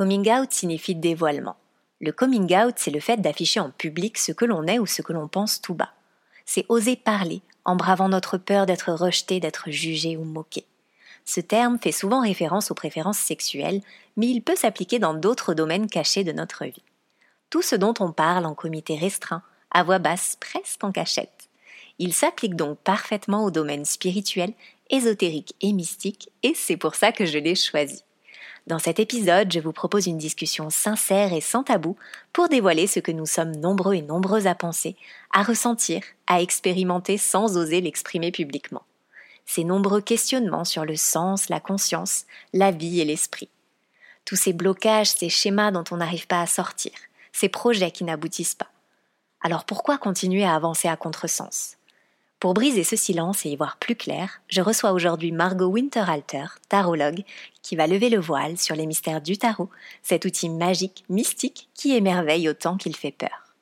Coming out signifie dévoilement. Le coming out, c'est le fait d'afficher en public ce que l'on est ou ce que l'on pense tout bas. C'est oser parler en bravant notre peur d'être rejeté, d'être jugé ou moqué. Ce terme fait souvent référence aux préférences sexuelles, mais il peut s'appliquer dans d'autres domaines cachés de notre vie. Tout ce dont on parle en comité restreint, à voix basse, presque en cachette. Il s'applique donc parfaitement au domaine spirituel, ésotérique et mystique, et c'est pour ça que je l'ai choisi. Dans cet épisode, je vous propose une discussion sincère et sans tabou pour dévoiler ce que nous sommes nombreux et nombreuses à penser, à ressentir, à expérimenter sans oser l'exprimer publiquement. Ces nombreux questionnements sur le sens, la conscience, la vie et l'esprit. Tous ces blocages, ces schémas dont on n'arrive pas à sortir, ces projets qui n'aboutissent pas. Alors pourquoi continuer à avancer à contresens? Pour briser ce silence et y voir plus clair, je reçois aujourd'hui Margot Winterhalter, tarologue, qui va lever le voile sur les mystères du tarot, cet outil magique, mystique, qui émerveille autant qu'il fait peur.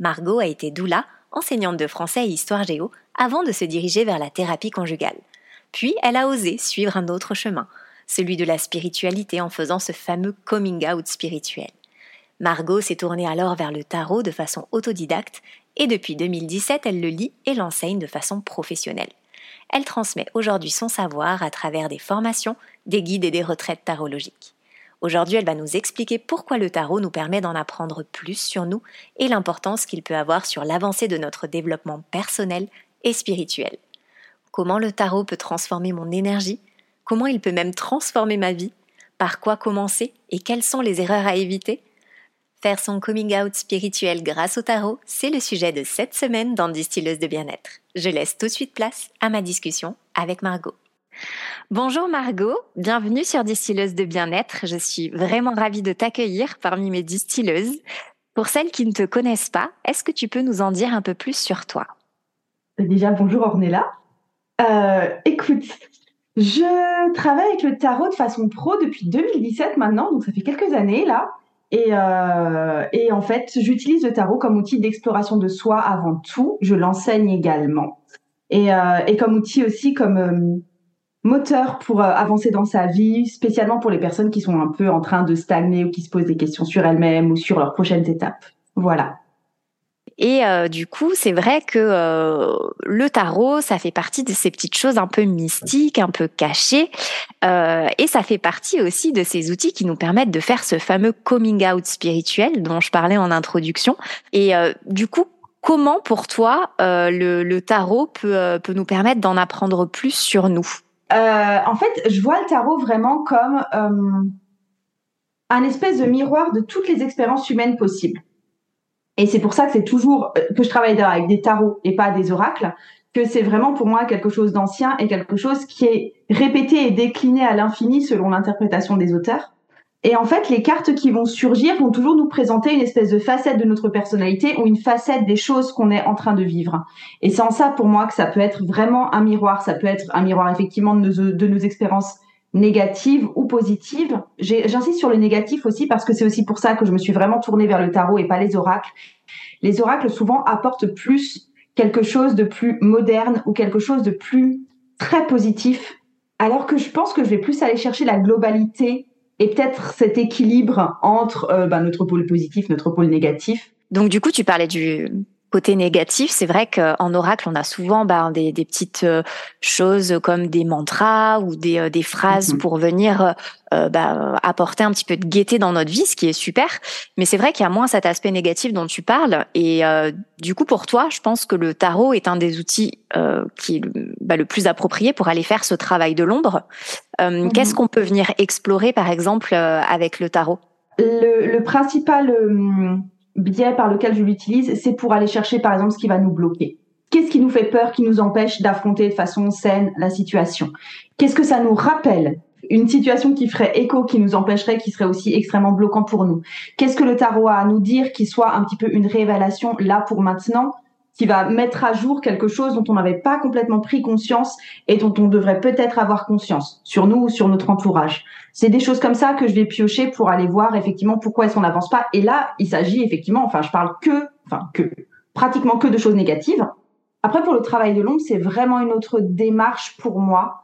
Margot a été doula, enseignante de français et histoire géo, avant de se diriger vers la thérapie conjugale. Puis elle a osé suivre un autre chemin, celui de la spiritualité en faisant ce fameux coming out spirituel. Margot s'est tournée alors vers le tarot de façon autodidacte et depuis 2017, elle le lit et l'enseigne de façon professionnelle. Elle transmet aujourd'hui son savoir à travers des formations, des guides et des retraites tarologiques. Aujourd'hui, elle va nous expliquer pourquoi le tarot nous permet d'en apprendre plus sur nous et l'importance qu'il peut avoir sur l'avancée de notre développement personnel et spirituel. Comment le tarot peut transformer mon énergie? Comment il peut même transformer ma vie? Par quoi commencer? Et quelles sont les erreurs à éviter? Faire son coming out spirituel grâce au tarot, c'est le sujet de cette semaine dans Distilleuse de bien-être. Je laisse tout de suite place à ma discussion avec Margot. Bonjour Margot, bienvenue sur Distilleuse de bien-être. Je suis vraiment ravie de t'accueillir parmi mes distilleuses. Pour celles qui ne te connaissent pas, est-ce que tu peux nous en dire un peu plus sur toi? Déjà, bonjour Ornella. Euh, écoute, je travaille avec le tarot de façon pro depuis 2017 maintenant, donc ça fait quelques années là. Et, euh, et en fait, j'utilise le tarot comme outil d'exploration de soi avant tout. Je l'enseigne également. Et, euh, comme outil aussi, comme euh, moteur pour avancer dans sa vie, spécialement pour les personnes qui sont un peu en train de stagner ou qui se posent des questions sur elles-mêmes ou sur leurs prochaines étapes. Voilà. Et euh, du coup, c'est vrai que euh, le tarot, ça fait partie de ces petites choses un peu mystiques, un peu cachées, euh, et ça fait partie aussi de ces outils qui nous permettent de faire ce fameux coming out spirituel dont je parlais en introduction. Et du coup, comment pour toi le, le, tarot peut, peut nous permettre d'en apprendre plus sur nous? En fait, je vois le tarot vraiment comme un espèce de miroir de toutes les expériences humaines possibles. Et c'est pour ça que c'est toujours euh, que je travaille avec des tarots et pas des oracles, que c'est vraiment pour moi quelque chose d'ancien et quelque chose qui est répété et décliné à l'infini selon l'interprétation des auteurs. Et en fait, les cartes qui vont surgir vont toujours nous présenter une espèce de facette de notre personnalité ou une facette des choses qu'on est en train de vivre. Et c'est en ça pour moi que ça peut être vraiment un miroir. Ça peut être un miroir effectivement de nos, de nos expériences négatives ou positives. J'insiste sur le négatif aussi parce que c'est aussi pour ça que je me suis vraiment tournée vers le tarot et pas les oracles. Les oracles souvent apportent plus quelque chose de plus moderne ou quelque chose de plus très positif, alors que je pense que je vais plus aller chercher la globalité et peut-être cet équilibre entre euh, bah, notre pôle positif, notre pôle négatif. Donc du coup, tu parlais du côté négatif, c'est vrai qu'en oracle, on a souvent bah, des, des, petites euh, choses comme des mantras ou des, euh, des phrases mhm. pour venir euh, bah, apporter un petit peu de gaieté dans notre vie, ce qui est super. Mais c'est vrai qu'il y a moins cet aspect négatif dont tu parles. Et du coup, pour toi, je pense que le tarot est un des outils qui est bah, le plus approprié pour aller faire ce travail de l'ombre. Mhm. Qu'est-ce qu'on peut venir explorer, par exemple, avec le tarot? Le, le, principal biais par lequel je l'utilise, c'est pour aller chercher par exemple ce qui va nous bloquer. Qu'est-ce qui nous fait peur, qui nous empêche d'affronter de façon saine la situation? Qu'est-ce que ça nous rappelle? Une situation qui ferait écho, qui nous empêcherait, qui serait aussi extrêmement bloquant pour nous. Qu'est-ce que le tarot a à nous dire qui soit un petit peu une révélation là pour maintenant, qui va mettre à jour quelque chose dont on n'avait pas complètement pris conscience et dont on devrait peut-être avoir conscience sur nous ou sur notre entourage. C'est des choses comme ça que je vais piocher pour aller voir effectivement pourquoi est-ce qu'on n'avance pas. Et là, il s'agit effectivement, enfin, je parle que, enfin, que, pratiquement que de choses négatives. Après, pour le travail de l'ombre, c'est vraiment une autre démarche pour moi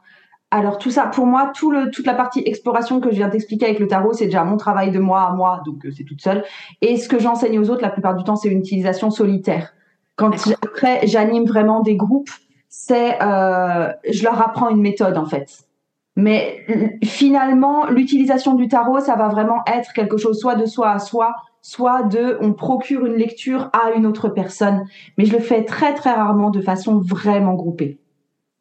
alors tout ça, pour moi, tout le, toute la partie exploration que je viens d'expliquer avec le tarot, c'est déjà mon travail de moi à moi, donc euh, c'est toute seule. Et ce que j'enseigne aux autres, la plupart du temps, c'est une utilisation solitaire. Quand après j'anime vraiment des groupes, c'est euh, je leur apprends une méthode en fait. Mais finalement, l'utilisation du tarot, ça va vraiment être quelque chose soit de soi à soi, soit de on procure une lecture à une autre personne. Mais je le fais très très rarement de façon vraiment groupée.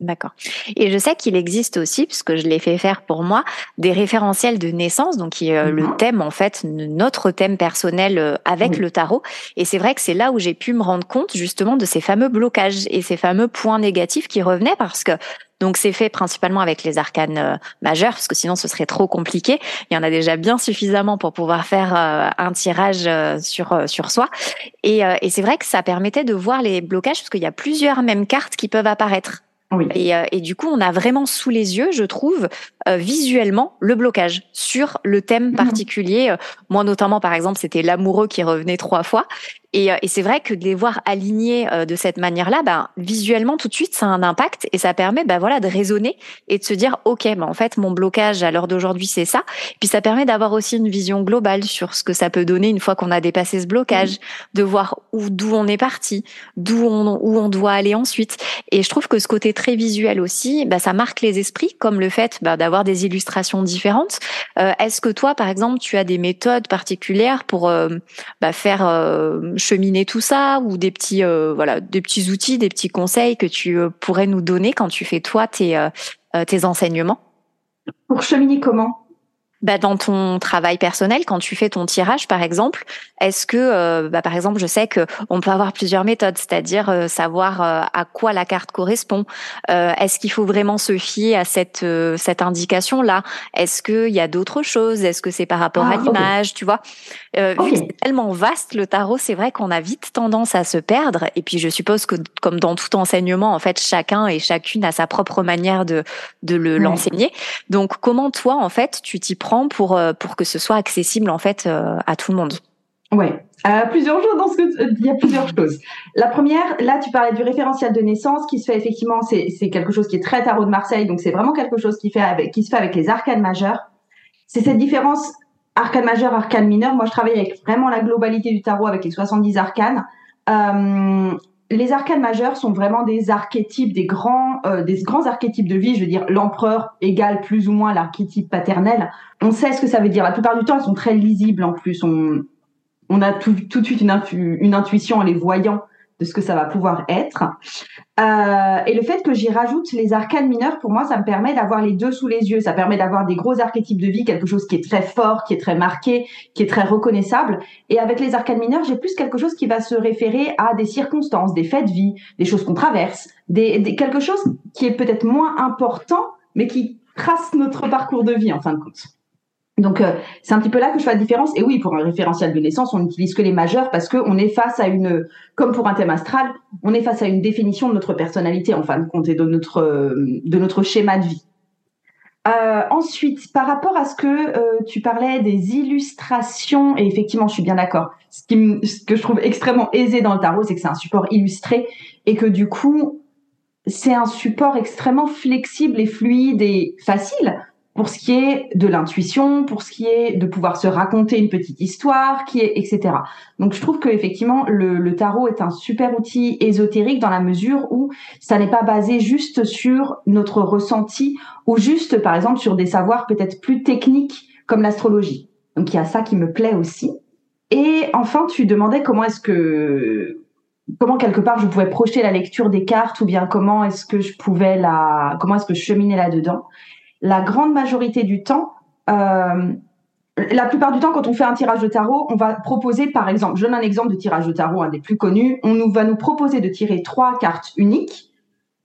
D'accord. Et je sais qu'il existe aussi, puisque je l'ai fait faire pour moi, des référentiels de naissance, donc qui est euh, le mhm. thème en fait, notre thème personnel euh, avec le tarot. Et c'est vrai que c'est là où j'ai pu me rendre compte justement de ces fameux blocages et ces fameux points négatifs qui revenaient parce que donc c'est fait principalement avec les arcanes euh, majeurs, parce que sinon ce serait trop compliqué. Il y en a déjà bien suffisamment pour pouvoir faire un tirage sur sur soi. Et, et c'est vrai que ça permettait de voir les blocages, parce qu'il y a plusieurs mêmes cartes qui peuvent apparaître. Et, euh, et, du coup, on a vraiment sous les yeux, je trouve, euh, visuellement le blocage sur le thème mhm. particulier. Euh, moi, notamment, par exemple, c'était l'amoureux qui revenait trois fois. Et, et c'est vrai que de les voir alignés de cette manière-là, ben, visuellement, tout de suite, ça a un impact et ça permet ben, voilà, de raisonner et de se dire, OK, ben, en fait, mon blocage à l'heure d'aujourd'hui, c'est ça. Puis ça permet d'avoir aussi une vision globale sur ce que ça peut donner une fois qu'on a dépassé ce blocage, mhm. de voir où, d'où on est parti, d'où on, où on doit aller ensuite. Et je trouve que ce côté très visuel aussi, ben, ça marque les esprits, comme le fait ben, d'avoir des illustrations différentes. Euh, est-ce que toi, par exemple, tu as des méthodes particulières pour euh, bah, faire euh, cheminer tout ça ou des petits, voilà, des petits outils, des petits conseils que tu pourrais nous donner quand tu fais toi tes, tes enseignements? Pour cheminer comment? Bah, dans ton travail personnel, quand tu fais ton tirage, par exemple, est-ce que, euh, bah, par exemple, je sais que on peut avoir plusieurs méthodes, c'est-à-dire euh, savoir euh, à quoi la carte correspond. est-ce qu'il faut vraiment se fier à cette cette indication-là? Est-ce qu'il y a d'autres choses? Est-ce que c'est par rapport à ah, l'image Tu vois, vu que c'est tellement vaste le tarot, c'est vrai qu'on a vite tendance à se perdre. Et puis, je suppose que, comme dans tout enseignement, en fait, chacun et chacune a sa propre manière de de le l'enseigner. Donc, comment toi, en fait, tu t'y prends pour euh, pour que ce soit accessible en fait euh, à tout le monde Ouais, euh, plusieurs choses il y a plusieurs choses. La première, là tu parlais du référentiel de naissance qui se fait effectivement, c'est quelque chose qui est très tarot de Marseille, donc c'est vraiment quelque chose qui fait avec qui se fait avec les arcanes majeures. C'est cette différence arcane majeur, arcane mineur. Moi je travaille avec vraiment la globalité du tarot avec les 70 arcanes. Euh, les arcanes majeures sont vraiment des archétypes, des grands, euh, des grands archétypes de vie. Je veux dire, l'empereur égale plus ou moins l'archétype paternel. On sait ce que ça veut dire. La plupart du temps, elles sont très lisibles en plus. On, on a tout, de suite une, une intuition en les voyant de ce que ça va pouvoir être. Euh, et le fait que j'y rajoute les arcanes mineurs, pour moi, ça me permet d'avoir les deux sous les yeux. Ça permet d'avoir des gros archétypes de vie, quelque chose qui est très fort, qui est très marqué, qui est très reconnaissable. Et avec les arcanes mineurs, j'ai plus quelque chose qui va se référer à des circonstances, des faits de vie, des choses qu'on traverse, quelque chose qui est peut-être moins important, mais qui trace notre parcours de vie en fin de compte. Donc euh, c'est un petit peu là que je fais la différence. Et oui, pour un référentiel de naissance, on n'utilise que les majeurs parce qu'on est face à une, comme pour un thème astral, on est face à une définition de notre personnalité en fin de compte et de notre euh, de notre schéma de vie. Euh, ensuite, par rapport à ce que tu parlais des illustrations, et effectivement, je suis bien d'accord. Ce, ce que je trouve extrêmement aisé dans le tarot, c'est que c'est un support illustré et que du coup, c'est un support extrêmement flexible et fluide et facile pour ce qui est de l'intuition, pour ce qui est de pouvoir se raconter une petite histoire, qui est etc. Donc je trouve que effectivement le, le, tarot est un super outil ésotérique dans la mesure où ça n'est pas basé juste sur notre ressenti ou juste par exemple sur des savoirs peut-être plus techniques comme l'astrologie. Donc il y a ça qui me plaît aussi. Et enfin tu demandais comment est-ce que comment quelque part je pouvais projeter la lecture des cartes ou bien comment est-ce que je pouvais la comment est-ce que je cheminais là-dedans la grande majorité du temps, euh, la plupart du temps, quand on fait un tirage de tarot, on va proposer, par exemple, je donne un exemple de tirage de tarot, un des plus connus, on nous, va nous proposer de tirer trois cartes uniques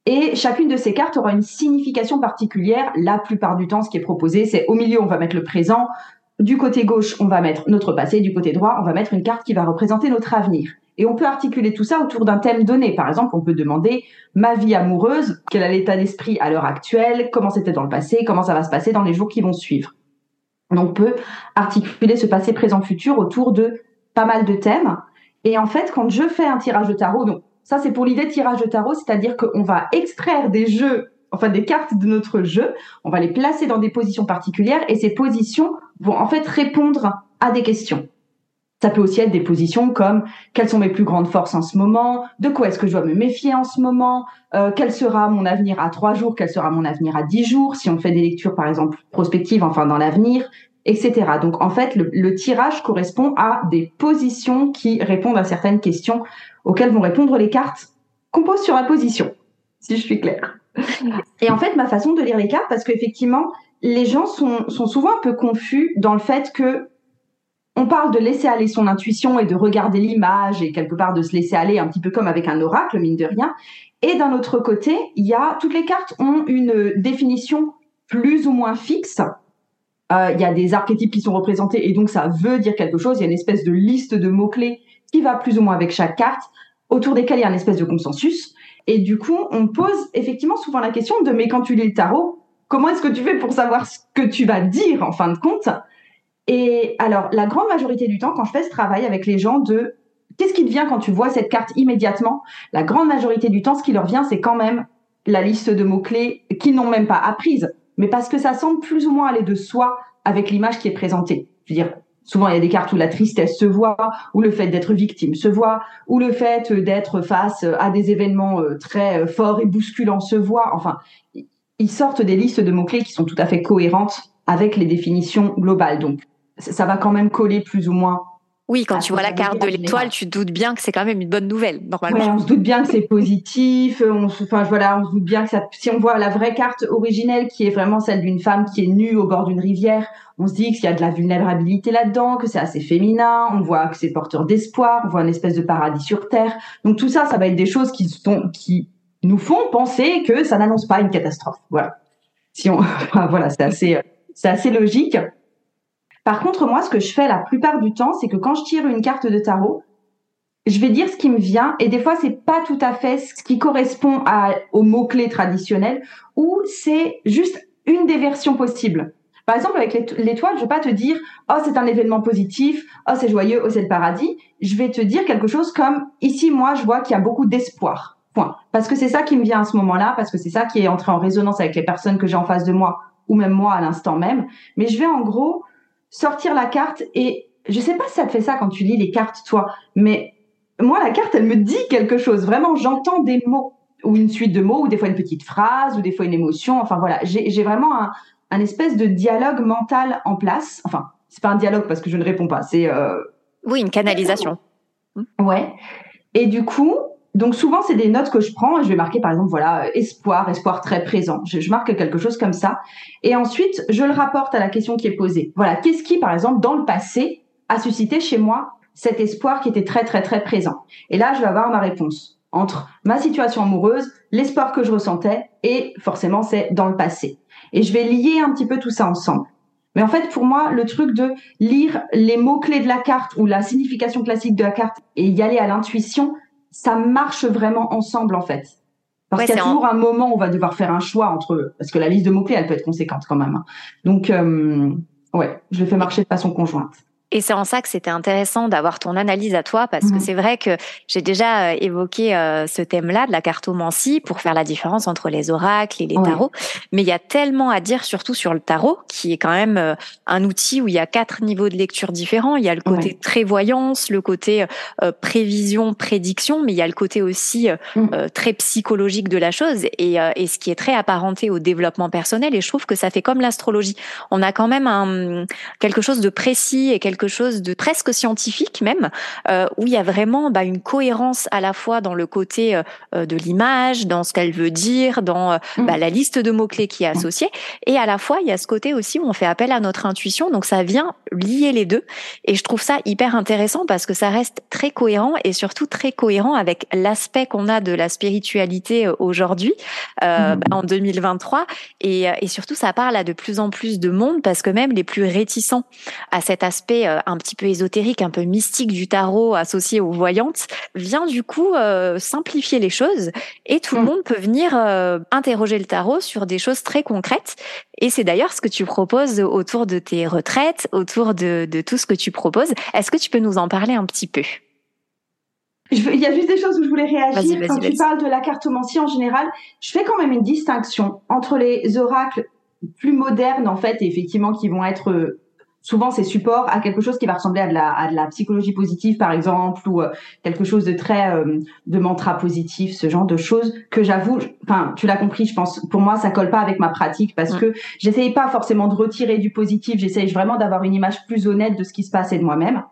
et chacune de ces cartes aura une signification particulière. La plupart du temps, ce qui est proposé, c'est au milieu, on va mettre le présent. Du côté gauche, on va mettre notre passé. Du côté droit, on va mettre une carte qui va représenter notre avenir. Et on peut articuler tout ça autour d'un thème donné. Par exemple, on peut demander ma vie amoureuse, quel est l'état d'esprit à l'heure actuelle, comment c'était dans le passé, comment ça va se passer dans les jours qui vont suivre? Donc, on peut articuler ce passé, présent, futur autour de pas mal de thèmes. Et en fait, quand je fais un tirage de tarot, donc ça, c'est pour l'idée de tirage de tarot, c'est-à-dire qu'on va extraire des jeux, enfin des cartes de notre jeu, on va les placer dans des positions particulières et ces positions vont en fait répondre à des questions. Ça peut aussi être des positions comme quelles sont mes plus grandes forces en ce moment, de quoi est-ce que je dois me méfier en ce moment, euh, quel sera mon avenir à trois jours, quel sera mon avenir à dix jours, si on fait des lectures par exemple prospectives, enfin dans l'avenir, etc. Donc en fait, le, tirage correspond à des positions qui répondent à certaines questions auxquelles vont répondre les cartes qu'on pose sur la position, si je suis claire. Et en fait, ma façon de lire les cartes, parce qu'effectivement, les gens sont, sont souvent un peu confus dans le fait que on parle de laisser aller son intuition et de regarder l'image et quelque part de se laisser aller un petit peu comme avec un oracle, mine de rien. Et d'un autre côté, il y a toutes les cartes ont une définition plus ou moins fixe euh, il y a des archétypes qui sont représentés et donc ça veut dire quelque chose. Il y a une espèce de liste de mots-clés qui va plus ou moins avec chaque carte, autour desquels il y a une espèce de consensus. Et du coup, on pose effectivement souvent la question de mais quand tu lis le tarot, comment est-ce que tu fais pour savoir ce que tu vas dire en fin de compte? Et alors, la grande majorité du temps, quand je fais ce travail avec les gens de qu'est-ce qui te vient quand tu vois cette carte immédiatement, la grande majorité du temps, ce qui leur vient, c'est quand même la liste de mots-clés qu'ils n'ont même pas apprise mais parce que ça semble plus ou moins aller de soi avec l'image qui est présentée. Je veux dire, souvent il y a des cartes où la tristesse se voit, ou le fait d'être victime se voit, ou le fait d'être face à des événements euh, très euh, forts et bousculants se voit. Enfin, ils sortent des listes de mots-clés qui sont tout à fait cohérentes avec les définitions globales. Donc, ça va quand même coller plus ou moins oui, quand tu vois la carte de l'étoile, tu doutes bien que c'est quand même une bonne nouvelle, normalement. Ouais, on se doute bien que c'est positif. On se, enfin, voilà, on se doute bien que ça, si on voit la vraie carte originelle, qui est vraiment celle d'une femme qui est nue au bord d'une rivière, on se dit qu'il y a de la vulnérabilité là-dedans, que c'est assez féminin. On voit que c'est porteur d'espoir. On voit une espèce de paradis sur terre. Donc tout ça, ça va être des choses qui sont, qui nous font penser que ça n'annonce pas une catastrophe. Voilà. Si on, voilà, c'est assez, c'est assez logique. Par contre, moi, ce que je fais la plupart du temps, c'est que quand je tire une carte de tarot, je vais dire ce qui me vient et des fois c'est pas tout à fait ce qui correspond aux mots clés traditionnels ou c'est juste une des versions possibles. Par exemple avec l'étoile, je vais pas te dire oh c'est un événement positif, oh c'est joyeux, oh c'est le paradis. Je vais te dire quelque chose comme ici moi je vois qu'il y a beaucoup d'espoir. Point. Parce que c'est ça qui me vient à ce moment-là, parce que c'est ça qui est entré en résonance avec les personnes que j'ai en face de moi ou même moi à l'instant même. Mais je vais en gros sortir la carte et je sais pas si ça te fait ça quand tu lis les cartes, toi, mais moi, la carte, elle me dit quelque chose. Vraiment, j'entends des mots ou une suite de mots ou des fois une petite phrase ou des fois une émotion. Enfin voilà, j'ai vraiment un, un, espèce de dialogue mental en place. Enfin, c'est pas un dialogue parce que je ne réponds pas, c'est euh... oui une canalisation. Ouais. Et du coup, donc souvent, c'est des notes que je prends et je vais marquer par exemple, voilà, espoir, espoir très présent. Je, marque quelque chose comme ça. Et ensuite, je le rapporte à la question qui est posée. Voilà, qu'est-ce qui, par exemple, dans le passé, a suscité chez moi cet espoir qui était très, très, très présent? Et là, je vais avoir ma réponse entre ma situation amoureuse, l'espoir que je ressentais et forcément, c'est dans le passé. Et je vais lier un petit peu tout ça ensemble. Mais en fait, pour moi, le truc de lire les mots-clés de la carte ou la signification classique de la carte et y aller à l'intuition, ça marche vraiment ensemble en fait. Parce qu'il y a toujours un moment où on va devoir faire un choix entre parce que la liste de mots clés elle peut être conséquente quand même. Hein. Donc euh, ouais, je le fais marcher de façon conjointe. Et c'est en ça que c'était intéressant d'avoir ton analyse à toi, parce que mhm. c'est vrai que j'ai déjà euh, évoqué euh, ce thème-là de la cartomancie pour faire la différence entre les oracles et les tarots. Mais il y a tellement à dire, surtout sur le tarot, qui est quand même euh, un outil où il y a quatre niveaux de lecture différents. Il y a le côté prévoyance, le côté prévision, prédiction, mais il y a le côté aussi mm. très psychologique de la chose et, et ce qui est très apparenté au développement personnel. Et je trouve que ça fait comme l'astrologie. On a quand même un, quelque chose de précis et quelque quelque chose de presque scientifique même, euh, où il y a vraiment bah, une cohérence à la fois dans le côté euh, de l'image, dans ce qu'elle veut dire, dans euh, mm. bah, la liste de mots-clés qui est mm. associée, et à la fois il y a ce côté aussi où on fait appel à notre intuition, donc ça vient lier les deux, et je trouve ça hyper intéressant parce que ça reste très cohérent et surtout très cohérent avec l'aspect qu'on a de la spiritualité aujourd'hui euh, mm. bah, en 2023, et, et surtout ça parle à de plus en plus de monde parce que même les plus réticents à cet aspect euh, un petit peu ésotérique, un peu mystique du tarot associé aux voyantes, vient du coup euh, simplifier les choses et tout le mm. monde peut venir euh, interroger le tarot sur des choses très concrètes. Et c'est d'ailleurs ce que tu proposes autour de tes retraites, autour de, de tout ce que tu proposes. Est-ce que tu peux nous en parler un petit peu? Il y a juste des choses où je voulais réagir. Quand tu parles de la cartomancie en général, je fais quand même une distinction entre les oracles plus modernes en fait, et effectivement qui vont être souvent c'est support à quelque chose qui va ressembler à de la, à de la psychologie positive par exemple ou euh, quelque chose de très euh, de mantra positif ce genre de choses que j'avoue enfin tu l'as compris je pense pour moi ça colle pas avec ma pratique parce que j'essayais pas forcément de retirer du positif j'essaye vraiment d'avoir une image plus honnête de ce qui se passe et de moi-même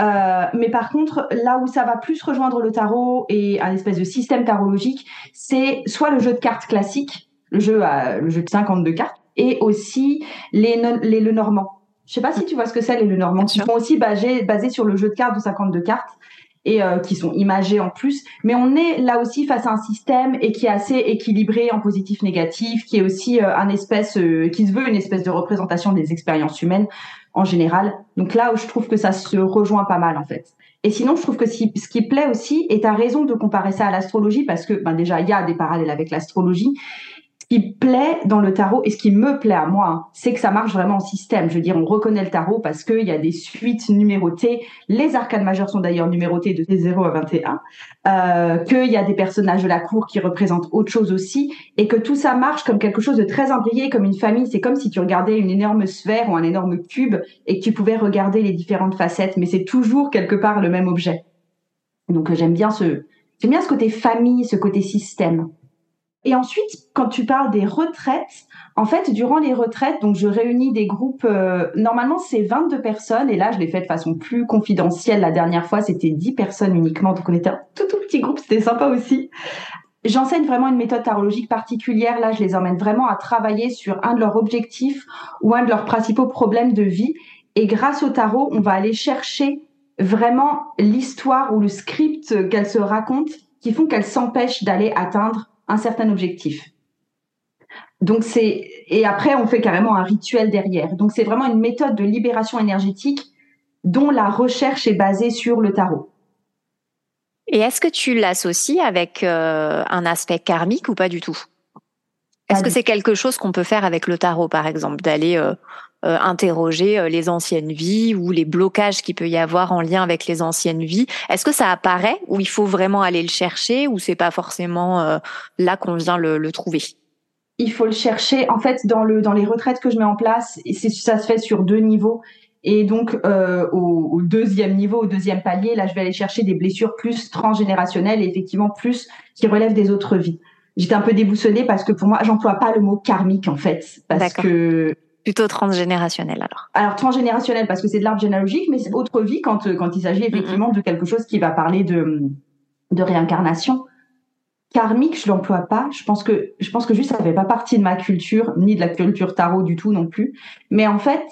euh, mais par contre, là où ça va plus rejoindre le tarot et un espèce de système tarologique, c'est soit le jeu de cartes classique, le jeu, à, le jeu de 52 cartes, et aussi les, les le normand. Je sais pas si tu vois ce que c'est les Lenormand, qui sont aussi basés, basés sur le jeu de cartes de 52 cartes et euh, qui sont imagés en plus. Mais on est là aussi face à un système et qui est assez équilibré en positif négatif, qui est aussi euh, un espèce, euh, qui se veut une espèce de représentation des expériences humaines en général. Donc là où je trouve que ça se rejoint pas mal en fait. Et sinon, je trouve que ce qui plaît aussi, et tu as raison de comparer ça à l'astrologie, parce que ben déjà, il y a des parallèles avec l'astrologie, qui plaît dans le tarot et ce qui me plaît à moi, hein, c'est que ça marche vraiment en système. Je veux dire, on reconnaît le tarot parce qu'il y a des suites numérotées. Les arcades majeures sont d'ailleurs numérotées de 0 à 21. Euh, qu'il y a des personnages de la cour qui représentent autre chose aussi et que tout ça marche comme quelque chose de très imbriqué, comme une famille. C'est comme si tu regardais une énorme sphère ou un énorme cube et que tu pouvais regarder les différentes facettes, mais c'est toujours quelque part le même objet. Donc j'aime bien ce, j'aime bien ce côté famille, ce côté système. Et ensuite, quand tu parles des retraites, en fait, durant les retraites, donc je réunis des groupes, euh, normalement c'est 22 personnes, et là je l'ai fait de façon plus confidentielle. La dernière fois, c'était 10 personnes uniquement, donc on était un tout tout petit groupe, c'était sympa aussi. J'enseigne vraiment une méthode tarologique particulière. Là, je les emmène vraiment à travailler sur un de leurs objectifs ou un de leurs principaux problèmes de vie. Et grâce au tarot, on va aller chercher vraiment l'histoire ou le script qu'elles se racontent qui font qu'elles s'empêchent d'aller atteindre un certain objectif. Donc c'est et après on fait carrément un rituel derrière. Donc c'est vraiment une méthode de libération énergétique dont la recherche est basée sur le tarot. Et est-ce que tu l'associes avec euh, un aspect karmique ou pas du tout? Est-ce que c'est quelque chose qu'on peut faire avec le tarot par exemple, d'aller euh, euh, interroger euh, les anciennes vies ou les blocages qu'il peut y avoir en lien avec les anciennes vies. Est-ce que ça apparaît ou il faut vraiment aller le chercher ou c'est pas forcément euh, là qu'on vient le, le, trouver? Il faut le chercher. En fait, dans le dans les retraites que je mets en place, ça se fait sur deux niveaux. Et donc euh, au, au, deuxième niveau, au deuxième palier, là, je vais aller chercher des blessures plus transgénérationnelles et effectivement plus qui relèvent des autres vies. J'étais un peu déboussolée parce que pour moi, j'emploie pas le mot karmique en fait, parce que Plutôt transgénérationnel alors. Alors transgénérationnel parce que c'est de l'arbre généalogique, mais c'est autre vie quand euh, quand il s'agit effectivement de quelque chose qui va parler de de réincarnation. Karmique, je l'emploie pas. Je pense que je pense que juste ça fait pas partie de ma culture ni de la culture tarot du tout non plus. Mais en fait,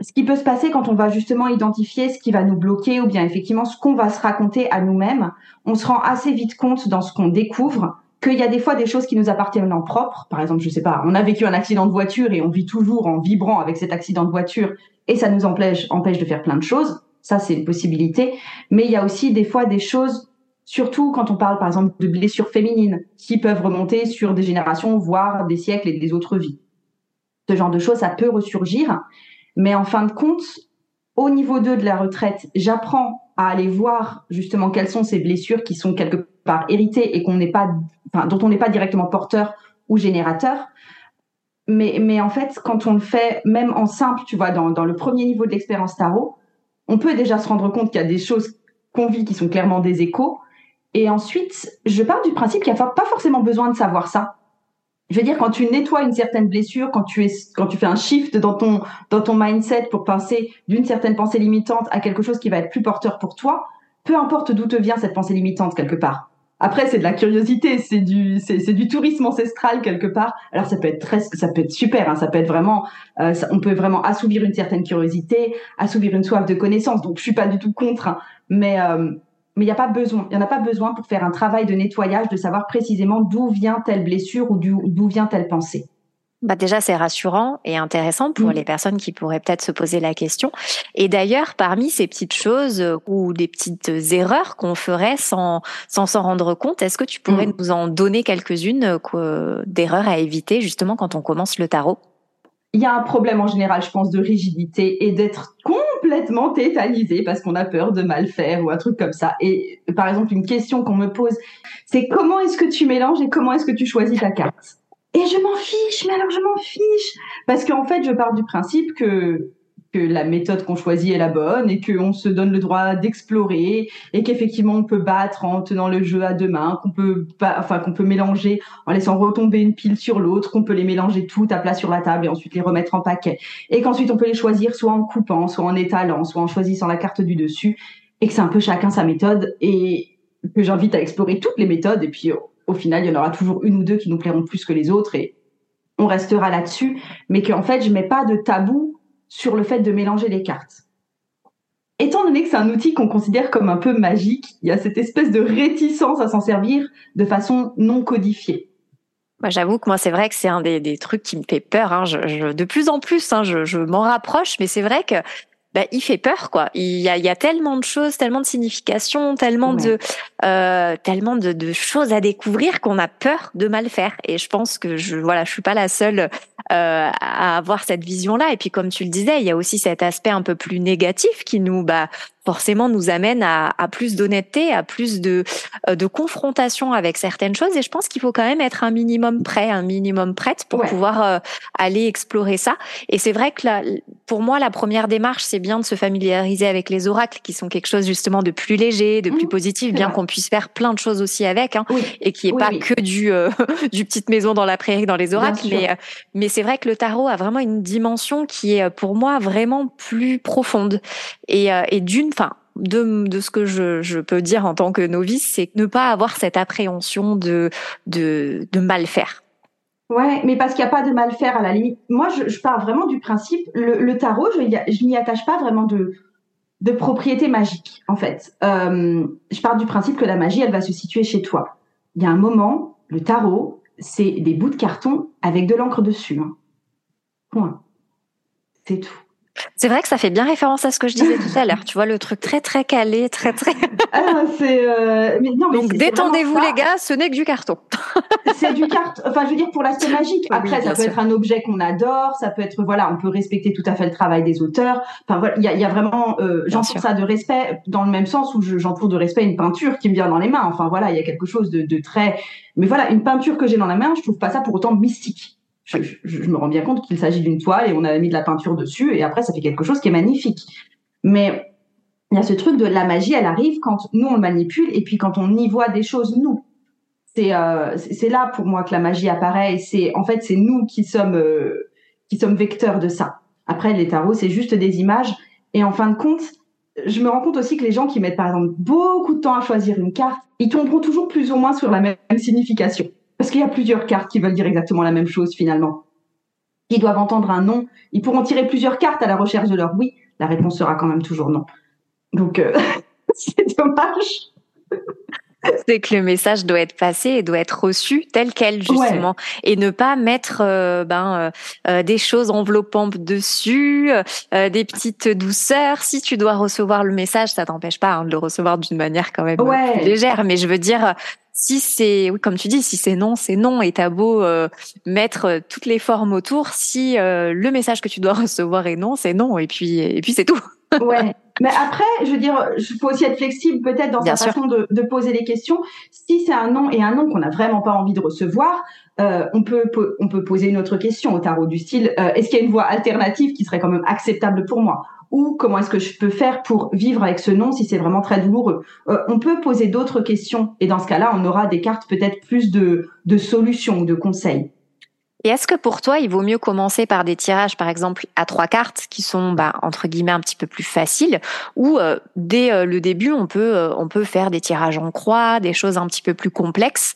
ce qui peut se passer quand on va justement identifier ce qui va nous bloquer ou bien effectivement ce qu'on va se raconter à nous-mêmes, on se rend assez vite compte dans ce qu'on découvre qu'il y a des fois des choses qui nous appartiennent en propre. Par exemple, je sais pas, on a vécu un accident de voiture et on vit toujours en vibrant avec cet accident de voiture et ça nous empêche, empêche de faire plein de choses. Ça, c'est une possibilité. Mais il y a aussi des fois des choses, surtout quand on parle par exemple de blessures féminines, qui peuvent remonter sur des générations, voire des siècles et des autres vies. Ce genre de choses, ça peut ressurgir. Mais en fin de compte, au niveau 2 de la retraite, j'apprends à aller voir justement quelles sont ces blessures qui sont quelque part héritées et qu'on n'est pas, dont on n'est pas directement porteur ou générateur. Mais, mais en fait, quand on le fait, même en simple, tu vois, dans, dans le premier niveau de l'expérience tarot, on peut déjà se rendre compte qu'il y a des choses qu'on vit qui sont clairement des échos. Et ensuite, je pars du principe qu'il n'y a pas forcément besoin de savoir ça. je veux dire, quand tu nettoies une certaine blessure, quand tu es, quand tu fais un shift dans ton, dans ton mindset pour penser d'une certaine pensée limitante à quelque chose qui va être plus porteur pour toi, peu importe d'où te vient cette pensée limitante quelque part. Après, c'est de la curiosité, c'est du, c'est, du tourisme ancestral quelque part. Alors, ça peut être très, ça peut être super, hein, ça peut être vraiment, euh, on peut vraiment assouvir une certaine curiosité, assouvir une soif de connaissance. Donc, je suis pas du tout contre, hein, mais euh, mais il n'y a pas besoin. Il n'y en a pas besoin pour faire un travail de nettoyage, de savoir précisément d'où vient telle blessure ou d'où vient telle pensée. Bah déjà, c'est rassurant et intéressant pour mm. les personnes qui pourraient peut-être se poser la question. Et d'ailleurs, parmi ces petites choses euh, ou des petites erreurs qu'on ferait sans sans s'en rendre compte, est-ce que tu pourrais mm. nous en donner quelques-unes euh, d'erreurs à éviter justement quand on commence le tarot? Il y a un problème en général, je pense, de rigidité et d'être complètement tétanisé parce qu'on a peur de mal faire ou un truc comme ça. Et par exemple, une question qu'on me pose, c'est comment est-ce que tu mélanges et comment est-ce que tu choisis ta carte? Et je m'en fiche, mais alors je m'en fiche. Parce qu'en fait, je pars du principe que que la méthode qu'on choisit est la bonne et qu'on se donne le droit d'explorer et qu'effectivement on peut battre en tenant le jeu à deux mains, qu'on peut enfin qu'on peut mélanger en laissant retomber une pile sur l'autre, qu'on peut les mélanger toutes à plat sur la table et ensuite les remettre en paquet. Et qu'ensuite on peut les choisir soit en coupant, soit en étalant, soit en choisissant la carte du dessus. Et que c'est un peu chacun sa méthode et que j'invite à explorer toutes les méthodes et puis au final il y en aura toujours une ou deux qui nous plairont plus que les autres et on restera là-dessus mais qu'en fait je mets pas de tabou sur le fait de mélanger les cartes. Étant donné que c'est un outil qu'on considère comme un peu magique, il y a cette espèce de réticence à s'en servir de façon non codifiée. Moi, j'avoue que moi, c'est vrai que c'est un des, trucs qui me fait peur. Hein. De plus en plus, hein, je m'en rapproche, mais c'est vrai que bah, il fait peur quoi. Il y a, il y a tellement de choses, tellement de significations, tellement de euh, tellement de, de, choses à découvrir qu'on a peur de mal faire. Et je pense que je voilà, je suis pas la seule euh, à avoir cette vision-là. Et puis comme tu le disais, il y a aussi cet aspect un peu plus négatif qui nous bah forcément nous amène à, à plus d'honnêteté, à plus de, euh, de confrontation avec certaines choses. Et je pense qu'il faut quand même être un minimum prêt, un minimum prête pour pouvoir euh, aller explorer ça. Et c'est vrai que là, pour moi, la première démarche, c'est bien de se familiariser avec les oracles, qui sont quelque chose justement de plus léger, de plus mmh, positif, bien qu'on puisse faire plein de choses aussi avec, hein, et qui est pas que du euh, du petite maison dans la prairie dans les oracles. Mais mais c'est vrai que le tarot a vraiment une dimension qui est pour moi vraiment plus profonde et, et d'une de, ce que je, peux dire en tant que novice, c'est ne pas avoir cette appréhension de, de, mal faire. Ouais, mais parce qu'il n'y a pas de mal faire à la limite. Moi, je, pars vraiment du principe, le, tarot, je, je n'y attache pas vraiment de, de propriété magique, en fait. Euh, je pars du principe que la magie, elle va se situer chez toi. Il y a un moment, le tarot, c'est des bouts de carton avec de l'encre dessus. Hein. Point. C'est tout. C'est vrai que ça fait bien référence à ce que je disais tout à l'heure. Tu vois, le truc très très calé, très très. ah, c'est. Euh... Mais non, mais Donc détendez-vous les gars, ce n'est que du carton. c'est du carton. Enfin, je veux dire pour l'aspect magique. Après, ça peut être un objet qu'on adore. Ça peut être voilà, on peut respecter tout à fait le travail des auteurs. Enfin voilà, il y a, y a, vraiment. Euh, j'entoure ça de respect dans le même sens où j'entoure de respect une peinture qui me vient dans les mains. Enfin voilà, il y a quelque chose de, de très. Mais voilà, une peinture que j'ai dans la main, je trouve pas ça pour autant mystique je, me rends bien compte qu'il s'agit d'une toile et on a mis de la peinture dessus et après ça fait quelque chose qui est magnifique. Mais il y a ce truc de la magie, elle arrive quand nous on le manipule et puis quand on y voit des choses nous. C'est euh, là pour moi que la magie apparaît c'est en fait c'est nous qui sommes euh, qui sommes vecteurs de ça. Après les tarots c'est juste des images et en fin de compte je me rends compte aussi que les gens qui mettent par exemple beaucoup de temps à choisir une carte, ils tomberont toujours plus ou moins sur la même signification. Parce qu'il y a plusieurs cartes qui veulent dire exactement la même chose finalement. Ils doivent entendre un non. Ils pourront tirer plusieurs cartes à la recherche de leur oui. La réponse sera quand même toujours non. Donc, euh, c'est dommage. c'est que le message doit être passé et doit être reçu tel quel justement et ne pas mettre euh, ben euh, euh, des choses enveloppantes dessus, des petites douceurs. Si tu dois recevoir le message, ça t'empêche pas hein, de le recevoir d'une manière quand même plus légère. Mais je veux dire, si c'est, oui, comme tu dis, si c'est non, c'est non, et t'as beau mettre toutes les formes autour, si le message que tu dois recevoir est non, c'est non, et puis et puis c'est tout. ouais. Mais après, je veux dire, il faut aussi être flexible peut-être dans sa façon de, de, poser les questions. Si c'est un nom et un nom qu'on n'a vraiment pas envie de recevoir, euh, on peut on peut poser une autre question au tarot du style euh, est-ce qu'il y a une voie alternative qui serait quand même acceptable pour moi? Ou comment est-ce que je peux faire pour vivre avec ce nom si c'est vraiment très douloureux euh, On peut poser d'autres questions et dans ce cas-là, on aura des cartes peut-être plus de de solutions ou de conseils. Et est-ce que pour toi, il vaut mieux commencer par des tirages, par exemple, à trois cartes, qui sont bah, entre guillemets un petit peu plus faciles, ou euh, dès euh, le début, on peut euh, on peut faire des tirages en croix, des choses un petit peu plus complexes.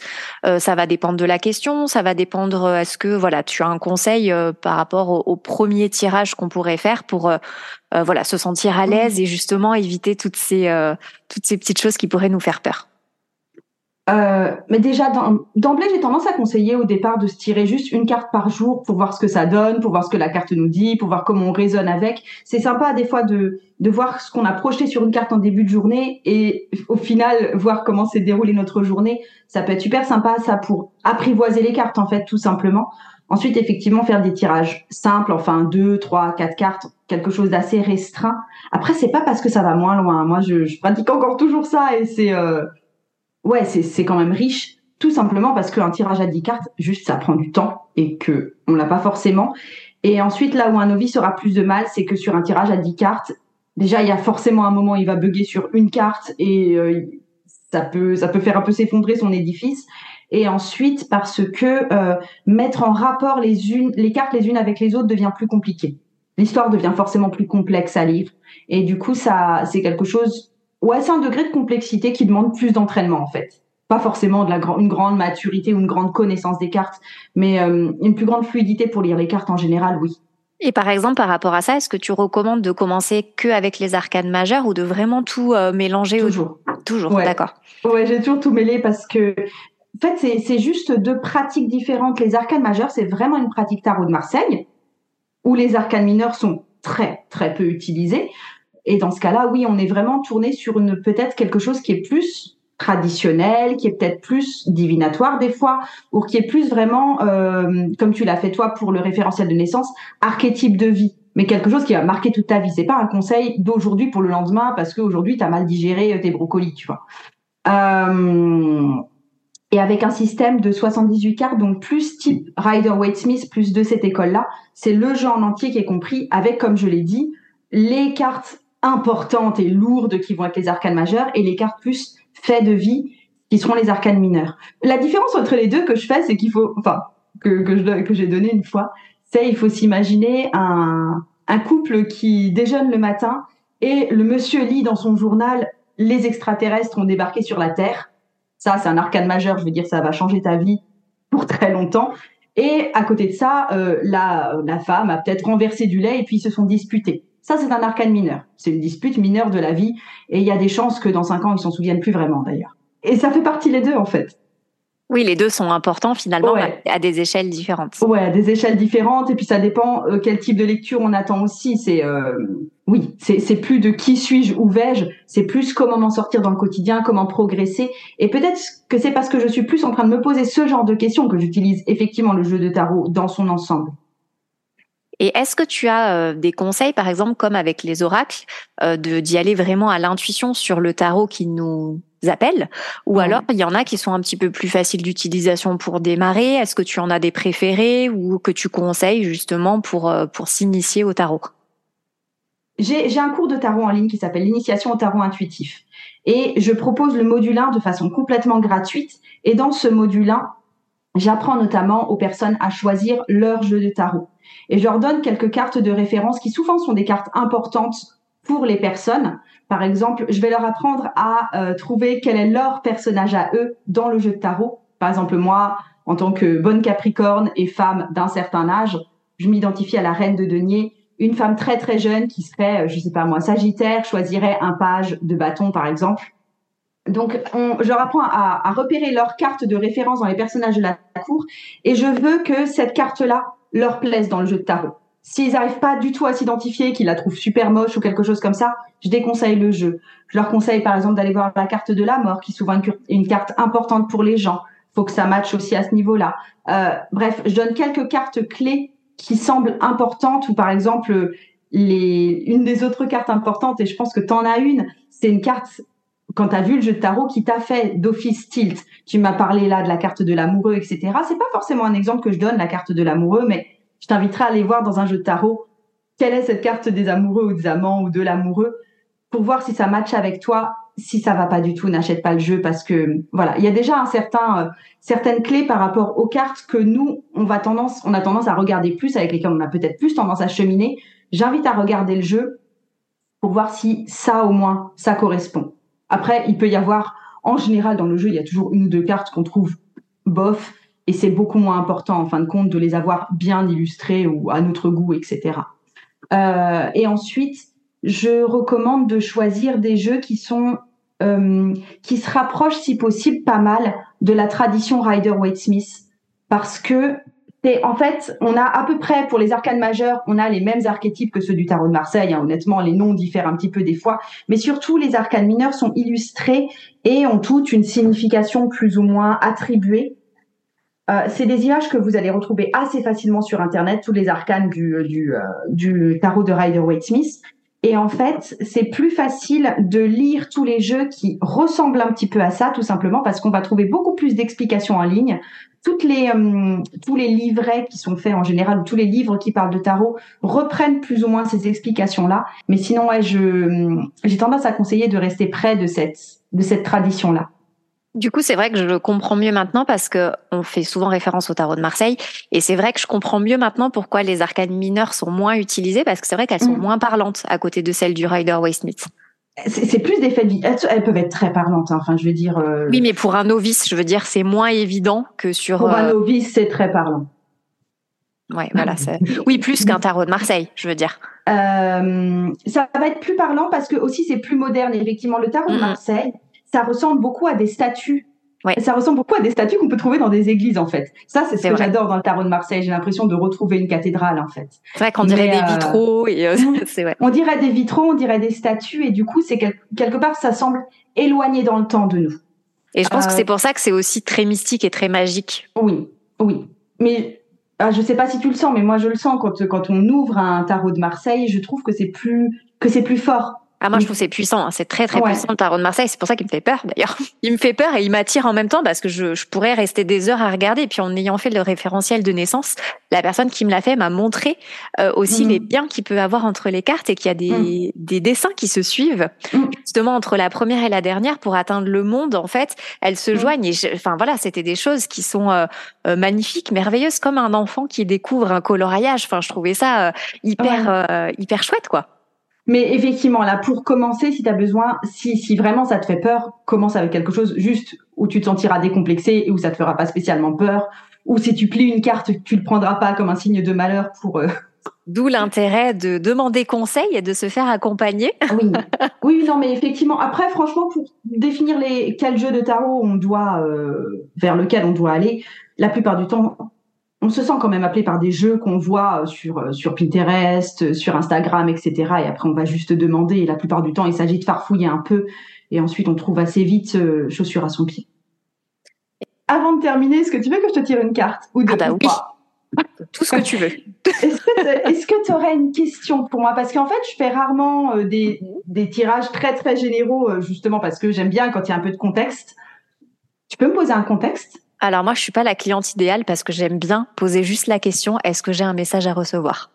ça va dépendre de la question, ça va dépendre. Est-ce que voilà, tu as un conseil par rapport au, au, premier tirage qu'on pourrait faire pour voilà se sentir à l'aise et justement éviter toutes ces toutes ces petites choses qui pourraient nous faire peur. Euh, mais déjà, d'emblée, j'ai tendance à conseiller au départ de se tirer juste une carte par jour pour voir ce que ça donne, pour voir ce que la carte nous dit, pour voir comment on raisonne avec. C'est sympa des fois de, de voir ce qu'on a projeté sur une carte en début de journée et au final voir comment s'est déroulée notre journée. Ça peut être super sympa ça pour apprivoiser les cartes en fait tout simplement. Ensuite, effectivement, faire des tirages simples, enfin deux, trois, quatre cartes, quelque chose d'assez restreint. Après, c'est pas parce que ça va moins loin. Moi, je, je pratique encore toujours ça et c'est euh, ouais, c'est quand même riche, tout simplement parce qu'un tirage à 10 cartes, juste ça prend du temps et que on l'a pas forcément. Et ensuite, là où un novice aura plus de mal, c'est que sur un tirage à 10 cartes, déjà il y a forcément un moment où il va bugger sur une carte et euh, ça peut ça peut faire un peu s'effondrer son édifice. Et ensuite parce que euh, mettre en rapport les unes les cartes les unes avec les autres devient plus compliqué. L'histoire devient forcément plus complexe à lire et du coup ça c'est quelque chose Ouais, c'est un degré de complexité qui demande plus d'entraînement en fait. Pas forcément de la une grande maturité ou une grande connaissance des cartes, mais euh, une plus grande fluidité pour lire les cartes en général, oui. Et par exemple, par rapport à ça, est-ce que tu recommandes de commencer que avec les arcanes majeures ou de vraiment tout euh, mélanger Toujours. Toujours, d'accord. Ouais, j'ai toujours tout mêlé parce que en fait, c'est juste deux pratiques différentes. Les arcanes majeures, c'est vraiment une pratique tarot de Marseille, où les arcanes mineures sont très très peu utilisées. Et dans ce cas-là, oui, on est vraiment tourné sur une peut-être quelque chose qui est plus traditionnel, qui est peut-être plus divinatoire des fois, ou qui est plus vraiment, euh, comme tu l'as fait toi pour le référentiel de naissance, archétype de vie, mais quelque chose qui va marquer toute ta vie. C'est pas un conseil d'aujourd'hui pour le lendemain parce qu'aujourd'hui tu as mal digéré tes brocolis, tu vois. Euh, et avec un système de 78 cartes, donc plus type Rider-Waite-Smith, plus de cette école-là, c'est le jeu en entier qui est compris avec, comme je l'ai dit, les cartes importantes et lourdes qui vont être les arcanes majeures et les cartes plus faits de vie qui seront les arcanes mineures. La différence entre les deux que je fais, c'est qu'il faut, enfin, que, que, que j'ai donné une fois, c'est il faut s'imaginer un, un couple qui déjeune le matin et le monsieur lit dans son journal les extraterrestres ont débarqué sur la Terre. Ça, c'est un arcane majeur, je veux dire, ça va changer ta vie pour très longtemps. Et à côté de ça, euh, la, la femme a peut-être renversé du lait et puis ils se sont disputés. Ça, c'est un arcane mineur. C'est une dispute mineure de la vie. Et il y a des chances que dans cinq ans, ils s'en souviennent plus vraiment, d'ailleurs. Et ça fait partie les deux, en fait. Oui, les deux sont importants finalement à des échelles différentes. Ouais, à des échelles différentes. Et puis ça dépend euh, quel type de lecture on attend aussi. C'est euh, oui, c'est plus de qui suis-je ou vais-je. C'est plus comment m'en sortir dans le quotidien, comment progresser. Et peut-être que c'est parce que je suis plus en train de me poser ce genre de questions que j'utilise effectivement le jeu de tarot dans son ensemble. Et est-ce que tu as euh, des conseils, par exemple, comme avec les oracles, euh, de d'y aller vraiment à l'intuition sur le tarot qui nous appelle? Ou alors, il y en a qui sont un petit peu plus faciles d'utilisation pour démarrer. Est-ce que tu en as des préférés ou que tu conseilles justement pour, euh, pour s'initier au tarot? J'ai un cours de tarot en ligne qui s'appelle l'initiation au tarot intuitif. Et je propose le module 1 de façon complètement gratuite. Et dans ce module 1, j'apprends notamment aux personnes à choisir leur jeu de tarot et je leur donne quelques cartes de référence qui souvent sont des cartes importantes pour les personnes. Par exemple, je vais leur apprendre à euh, trouver quel est leur personnage à eux dans le jeu de tarot. Par exemple, moi, en tant que bonne Capricorne et femme d'un certain âge, je m'identifie à la reine de denier. Une femme très très jeune qui serait, euh, je sais pas moi, Sagittaire, choisirait un page de bâton par exemple. Donc, on, je leur apprends à, à repérer leurs cartes de référence dans les personnages de la cour et je veux que cette carte-là leur plaise dans le jeu de tarot. S'ils n'arrivent pas du tout à s'identifier, qu'ils la trouvent super moche ou quelque chose comme ça, je déconseille le jeu. Je leur conseille par exemple d'aller voir la carte de la mort, qui est souvent une, carte importante pour les gens. Faut que ça matche aussi à ce niveau-là. Euh, bref, je donne quelques cartes clés qui semblent importantes, ou par exemple les, une des autres cartes importantes, et je pense que tu en as une, c'est une carte quand tu as vu le jeu de tarot qui t'a fait d'office tilt, tu m'as parlé là de la carte de l'amoureux, etc. C'est pas forcément un exemple que je donne, la carte de l'amoureux, mais je t'inviterai à aller voir dans un jeu de tarot quelle est cette carte des amoureux ou des amants ou de l'amoureux pour voir si ça matche avec toi si ça va pas du tout, n'achète pas le jeu parce que voilà, il y a déjà un certain, euh, certaines clés par rapport aux cartes que nous, on va tendance, on a tendance à regarder plus, avec lesquelles on a peut-être plus tendance à cheminer. J'invite à regarder le jeu pour voir si ça au moins ça correspond. Après, il peut y avoir, en général dans le jeu, il y a toujours une ou deux cartes qu'on trouve bof, et c'est beaucoup moins important en fin de compte de les avoir bien illustrées ou à notre goût, etc. Euh, et ensuite, je recommande de choisir des jeux qui sont euh, qui se rapprochent si possible pas mal de la tradition Rider Waite Smith parce que en fait on a à peu près pour les arcanes majeures on a les mêmes archétypes que ceux du tarot de Marseille hein. honnêtement les noms diffèrent un petit peu des fois mais surtout les arcanes mineures sont illustrés et ont toutes une signification plus ou moins attribuée euh, c'est des images que vous allez retrouver assez facilement sur Internet, tous les arcanes du, du, euh, du tarot de Rider Waite Smith. Et en fait, c'est plus facile de lire tous les jeux qui ressemblent un petit peu à ça, tout simplement parce qu'on va trouver beaucoup plus d'explications en ligne. Toutes les, euh, tous les livrets qui sont faits en général, ou tous les livres qui parlent de tarot, reprennent plus ou moins ces explications-là. Mais sinon, ouais, je, j'ai tendance à conseiller de rester près de cette, de cette tradition-là. Du coup, c'est vrai que je le comprends mieux maintenant parce que on fait souvent référence au tarot de Marseille et c'est vrai que je comprends mieux maintenant pourquoi les arcanes mineures sont moins utilisées parce que c'est vrai qu'elles sont mm. moins parlantes à côté de celles du Rider Waite C'est plus des faits elles, elles, peuvent être très parlantes. Hein. Enfin, je veux dire. Euh, oui, mais pour un novice, je veux dire, c'est moins évident que sur. Pour un euh, novice, c'est très parlant. Ouais, voilà. Oui, plus qu'un tarot de Marseille, je veux dire. Euh, ça va être plus parlant parce que aussi c'est plus moderne. Effectivement, le tarot de Marseille, ça ressemble beaucoup à des statues. Ouais. Ça ressemble beaucoup à des statues qu'on peut trouver dans des églises, en fait. Ça, c'est ce que j'adore dans le tarot de Marseille. J'ai l'impression de retrouver une cathédrale, en fait. C'est vrai qu'on dirait des euh, vitraux. Et, euh, c'est On dirait des vitraux, on dirait des statues, et du coup, c'est quelque part, ça semble éloigné dans le temps de nous. Et je pense que c'est euh, pour ça que c'est aussi très mystique et très magique. Oui, oui. Mais ah, je sais pas si tu le sens, mais moi je le sens quand quand on ouvre un tarot de Marseille, je trouve que c'est plus que c'est plus fort. Ah moi je trouve c'est puissant, hein. c'est très très puissant le tarot de Marseille. C'est pour ça qu'il me fait peur d'ailleurs. Il me fait peur et il m'attire en même temps parce que je, je, pourrais rester des heures à regarder. Et puis en ayant fait le référentiel de naissance, la personne qui me l'a fait m'a montré euh, aussi mm. les biens qu'il peut avoir entre les cartes et qu'il y a des, mm. des dessins qui se suivent mm. justement entre la première et la dernière pour atteindre le monde. En fait, elles se joignent. Et enfin voilà, c'était des choses qui sont euh, euh, magnifiques, merveilleuses, comme un enfant qui découvre un coloriage. Enfin, je trouvais ça hyper hyper chouette quoi. Mais effectivement, là, pour commencer, si tu as besoin, si, si vraiment ça te fait peur, commence avec quelque chose juste où tu te sentiras décomplexé et où ça te fera pas spécialement peur. Ou si tu plies une carte, tu le prendras pas comme un signe de malheur pour. Euh, D'où l'intérêt de demander conseil et de se faire accompagner. oui. oui, non, mais effectivement. Après, franchement, pour définir les quel jeu de tarot on doit euh, vers lequel on doit aller, la plupart du temps, on se sent quand même appelé par des jeux qu'on voit sur, euh, sur Pinterest, euh, sur Instagram, etc. Et après, on va juste demander. Et la plupart du temps, il s'agit de farfouiller un peu. Et ensuite, on trouve assez vite euh, chaussure à son pied. Avant de terminer, est-ce que tu veux que je te tire une carte ou deux ah bah Tout ce que tu veux. est-ce que tu aurais une question pour moi? Parce qu'en fait, je fais rarement des, des, tirages très, très généraux, justement parce que j'aime bien quand il y a un peu de contexte. Tu peux me poser un contexte? Alors moi, je suis pas la cliente idéale parce que j'aime bien poser juste la question est-ce que j'ai un message à recevoir?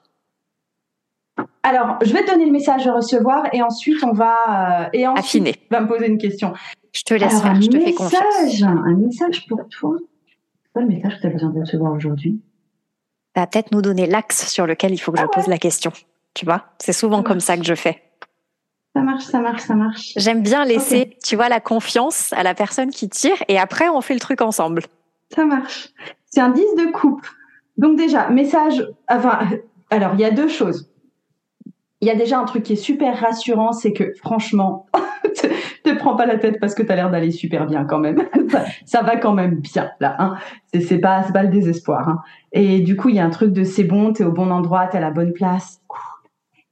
Alors, je vais te donner le message à recevoir et ensuite on va euh, et ensuite, affiner. Tu vas me poser une question. Je te laisse faire, je te fais confiance. Un message pour toi. C'est quoi le message que tu as besoin de recevoir aujourd'hui? Va peut-être nous donner l'axe sur lequel il faut que je ah pose la question. Tu vois, c'est souvent comme ça que je fais. Ça marche, ça marche, ça marche. J'aime bien laisser, tu vois, la confiance à la personne qui tire et après on fait le truc ensemble. Ça marche. C'est un 10 de coupe. Donc déjà, message, enfin, alors il y a deux choses. Il y a déjà un truc qui est super rassurant, c'est que franchement, te, te prends pas la tête parce que tu as l'air d'aller super bien quand même. ça, va quand même bien là. Hein. C'est pas, pas le désespoir. Hein. Et du coup, il y a un truc de c'est bon, tu es au bon endroit, tu es à la bonne place.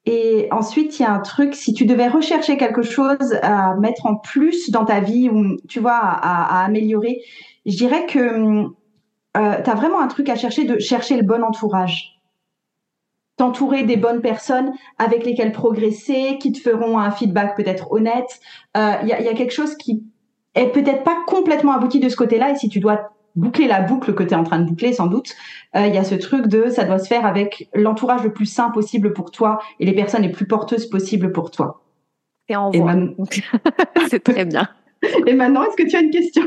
Et ensuite, il y a un truc, si tu devais rechercher quelque chose à mettre en plus dans ta vie ou, tu vois, à améliorer, je dirais que euh, tu as vraiment un truc à chercher de chercher le bon entourage. T'entourer des bonnes personnes avec lesquelles progresser, qui te feront un feedback peut-être honnête. Il euh, y, a, y, a, quelque chose qui est peut-être pas complètement abouti de ce côté-là. Et si tu dois boucler la boucle que tu es en train de boucler, sans doute, il euh, y a ce truc de ça doit se faire avec l'entourage le plus sain possible pour toi et les personnes les plus porteuses possibles pour toi. C'est en voie. c'est très bien. Et maintenant, est-ce que tu as une question?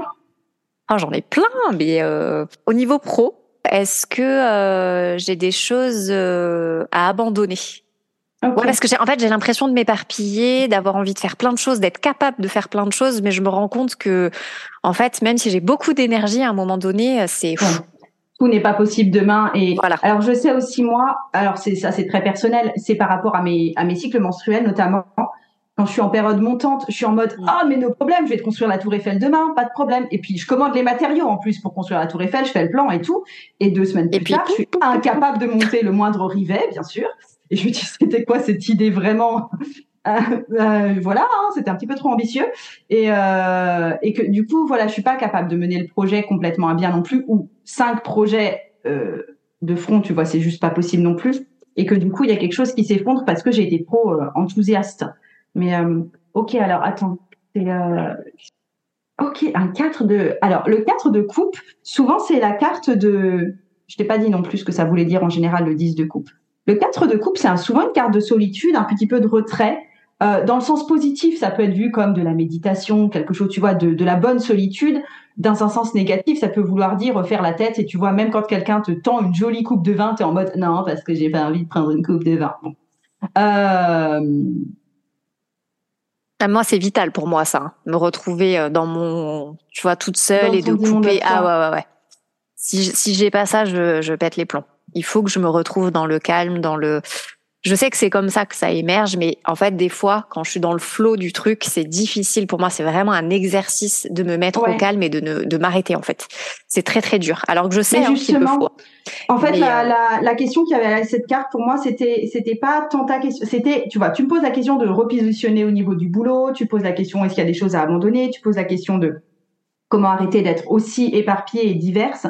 Oh, J'en ai plein, mais euh, au niveau pro, est-ce que euh, j'ai des choses euh, à abandonner? Ouais, parce que en fait, j'ai l'impression de m'éparpiller, d'avoir envie de faire plein de choses, d'être capable de faire plein de choses, mais je me rends compte que, en fait, même si j'ai beaucoup d'énergie, à un moment donné, c'est tout n'est pas possible demain. Et voilà. alors, je sais aussi moi, alors c'est ça, c'est très personnel, c'est par rapport à mes à mes cycles menstruels notamment quand je suis en période montante, je suis en mode mm. ah mais nos problèmes, je vais te construire la Tour Eiffel demain, pas de problème. Et puis je commande les matériaux en plus pour construire la Tour Eiffel, je fais le plan et tout. Et deux semaines plus tard, je suis incapable de monter le moindre rivet, bien sûr. Et je me dis c'était quoi cette idée vraiment euh, euh, Voilà, hein, c'était un petit peu trop ambitieux. Et euh, et que du coup voilà, je suis pas capable de mener le projet complètement à bien non plus. Ou cinq projets de front, tu vois, c'est juste pas possible non plus. Et que du coup il y a quelque chose qui s'effondre parce que j'ai été trop enthousiaste. Mais euh, ok, alors attends. Euh, ok, un 4 de. Alors, le 4 de coupe, souvent, c'est la carte de. Je t'ai pas dit non plus ce que ça voulait dire en général, le 10 de coupe. Le 4 de coupe, c'est souvent une carte de solitude, un petit peu de retrait. Euh, dans le sens positif, ça peut être vu comme de la méditation, quelque chose, tu vois, de, de la bonne solitude. Dans un sens négatif, ça peut vouloir dire refaire la tête. Et tu vois, même quand quelqu'un te tend une jolie coupe de vin, tu es en mode non, parce que j'ai pas envie de prendre une coupe de vin. Euh, moi, c'est vital pour moi, ça. Hein. Me retrouver euh, dans mon, tu vois, toute seule et de couper. Ah ouais, ouais, ouais. Si, si j'ai pas ça, je, je pète les plombs. Il faut que je me retrouve dans le calme, dans le, je sais que c'est comme ça que ça émerge, mais en fait, des fois, quand je suis dans le flot du truc, c'est difficile pour moi. C'est vraiment un exercice de me mettre au calme et de, de m'arrêter, en fait. C'est très, très dur. Alors que je sais hein, qu'il me faut. En fait, la, euh, la, la, question qu'il y avait à cette carte, pour moi, c'était, c'était pas tant ta question. C'était, tu vois, tu me poses la question de repositionner au niveau du boulot, tu poses la question est-ce qu'il y a des choses à abandonner, tu poses la question de comment arrêter d'être aussi éparpillé et diverse.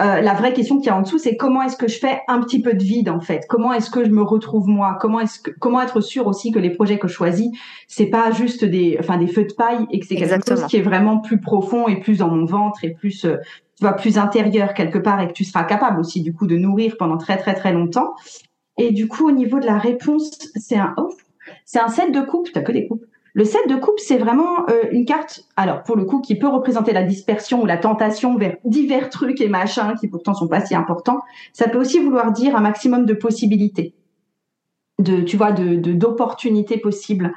Euh, la vraie question qui est en dessous, c'est comment est-ce que je fais un petit peu de vide en fait? Comment est-ce que je me retrouve moi? Comment est-ce que comment être sûr aussi que les projets que je choisis, c'est pas juste des enfin des feux de paille et que c'est quelque chose qui est vraiment plus profond et plus dans mon ventre et plus euh, tu vois plus intérieur quelque part et que tu seras capable aussi du coup de nourrir pendant très très très longtemps. Et du coup au niveau de la réponse, c'est un oh, c'est un set de coupes, t'as que des coupes. Le 7 de coupe, c'est vraiment euh, une carte, alors pour le coup, qui peut représenter la dispersion ou la tentation vers divers trucs et machins qui pourtant sont pas si importants. Ça peut aussi vouloir dire un maximum de possibilités, de, tu vois, de d'opportunités possibles.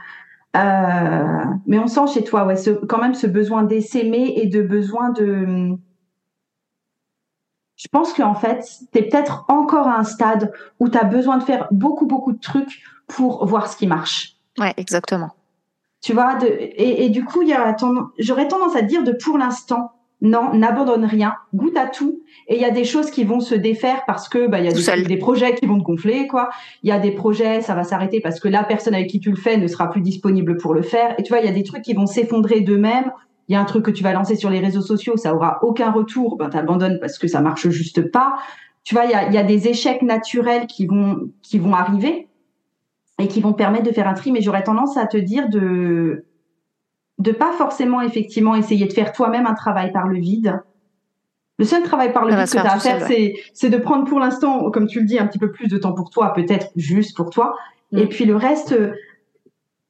Euh, mais on sent chez toi, ouais, quand même ce besoin d'essaimer et de besoin de. Je pense qu'en fait, tu es peut-être encore à un stade où tu as besoin de faire beaucoup, beaucoup de trucs pour voir ce qui marche. Ouais, exactement. Tu vois, de, et, et du coup, il y a j'aurais tendance à dire de pour l'instant, non, n'abandonne rien, goûte à tout. Et il y a des choses qui vont se défaire parce que bah il y a des, des, projets qui vont te gonfler quoi. Il y a des projets, ça va s'arrêter parce que la personne avec qui tu le fais ne sera plus disponible pour le faire. Et tu vois, il y a des trucs qui vont s'effondrer d'eux-mêmes. Il y a un truc que tu vas lancer sur les réseaux sociaux, ça aura aucun retour, ben t'abandonnes parce que ça marche juste pas. Tu vois, il y a, il y a des échecs naturels qui vont qui vont arriver et qui vont permettre de faire un tri. Mais j'aurais tendance à te dire de de pas forcément effectivement essayer de faire toi-même un travail par le vide. Le seul travail par le vide que tu as à faire, c'est c'est de prendre pour l'instant, comme tu le dis, un petit peu plus de temps pour toi, peut-être juste pour toi. Mm. Et puis le reste,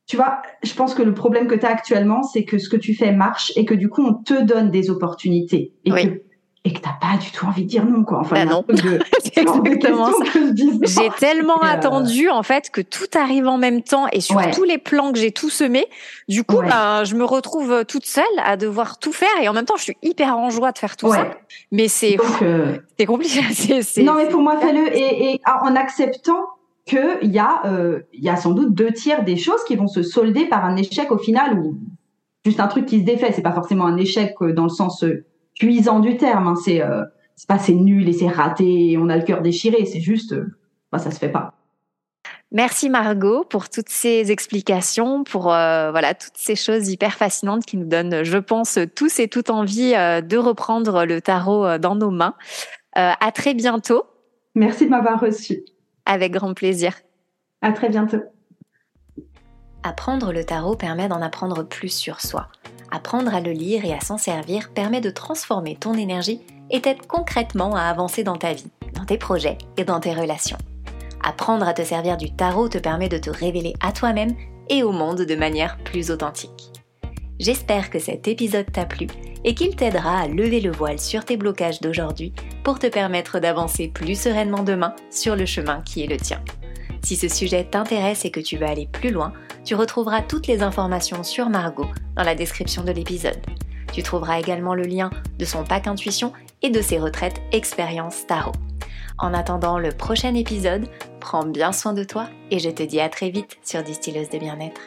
tu vois, je pense que le problème que tu as actuellement, c'est que ce que tu fais marche et que du coup, on te donne des opportunités. Et que et que t'as pas du tout envie de dire non, quoi. Enfin, bah non. c'est exactement ça. J'ai tellement euh, attendu, en fait, que tout arrive en même temps et sur tous les plans que j'ai tout semé. Du coup, ben, je me retrouve toute seule à devoir tout faire et en même temps, je suis hyper en joie de faire tout ça. Mais c'est, euh... c'est compliqué. Non, mais pour moi, fais-le et, et, en acceptant que il y a, euh, il y a sans doute deux tiers des choses qui vont se solder par un échec au final ou juste un truc qui se défait. C'est pas forcément un échec euh, dans le sens euh, cuisant du terme. Hein. C'est euh, c'est pas c'est nul et c'est raté et on a le cœur déchiré. C'est juste, euh, bah, ça se fait pas. Merci Margot pour toutes ces explications, pour euh, voilà toutes ces choses hyper fascinantes qui nous donnent, je pense, tous et toutes envie de reprendre le tarot dans nos mains. à très bientôt. Merci de m'avoir reçu. Avec grand plaisir. À très bientôt. Apprendre le tarot permet d'en apprendre plus sur soi. Apprendre à le lire et à s'en servir permet de transformer ton énergie et t'aide concrètement à avancer dans ta vie, dans tes projets et dans tes relations. Apprendre à te servir du tarot te permet de te révéler à toi-même et au monde de manière plus authentique. J'espère que cet épisode t'a plu et qu'il t'aidera à lever le voile sur tes blocages d'aujourd'hui pour te permettre d'avancer plus sereinement demain sur le chemin qui est le tien. Si ce sujet t'intéresse et que tu veux aller plus loin, tu retrouveras toutes les informations sur Margot dans la description de l'épisode. Tu trouveras également le lien de son pack intuition et de ses retraites expérience tarot. En attendant le prochain épisode, prends bien soin de toi et je te dis à très vite sur Distilleuse de bien-être.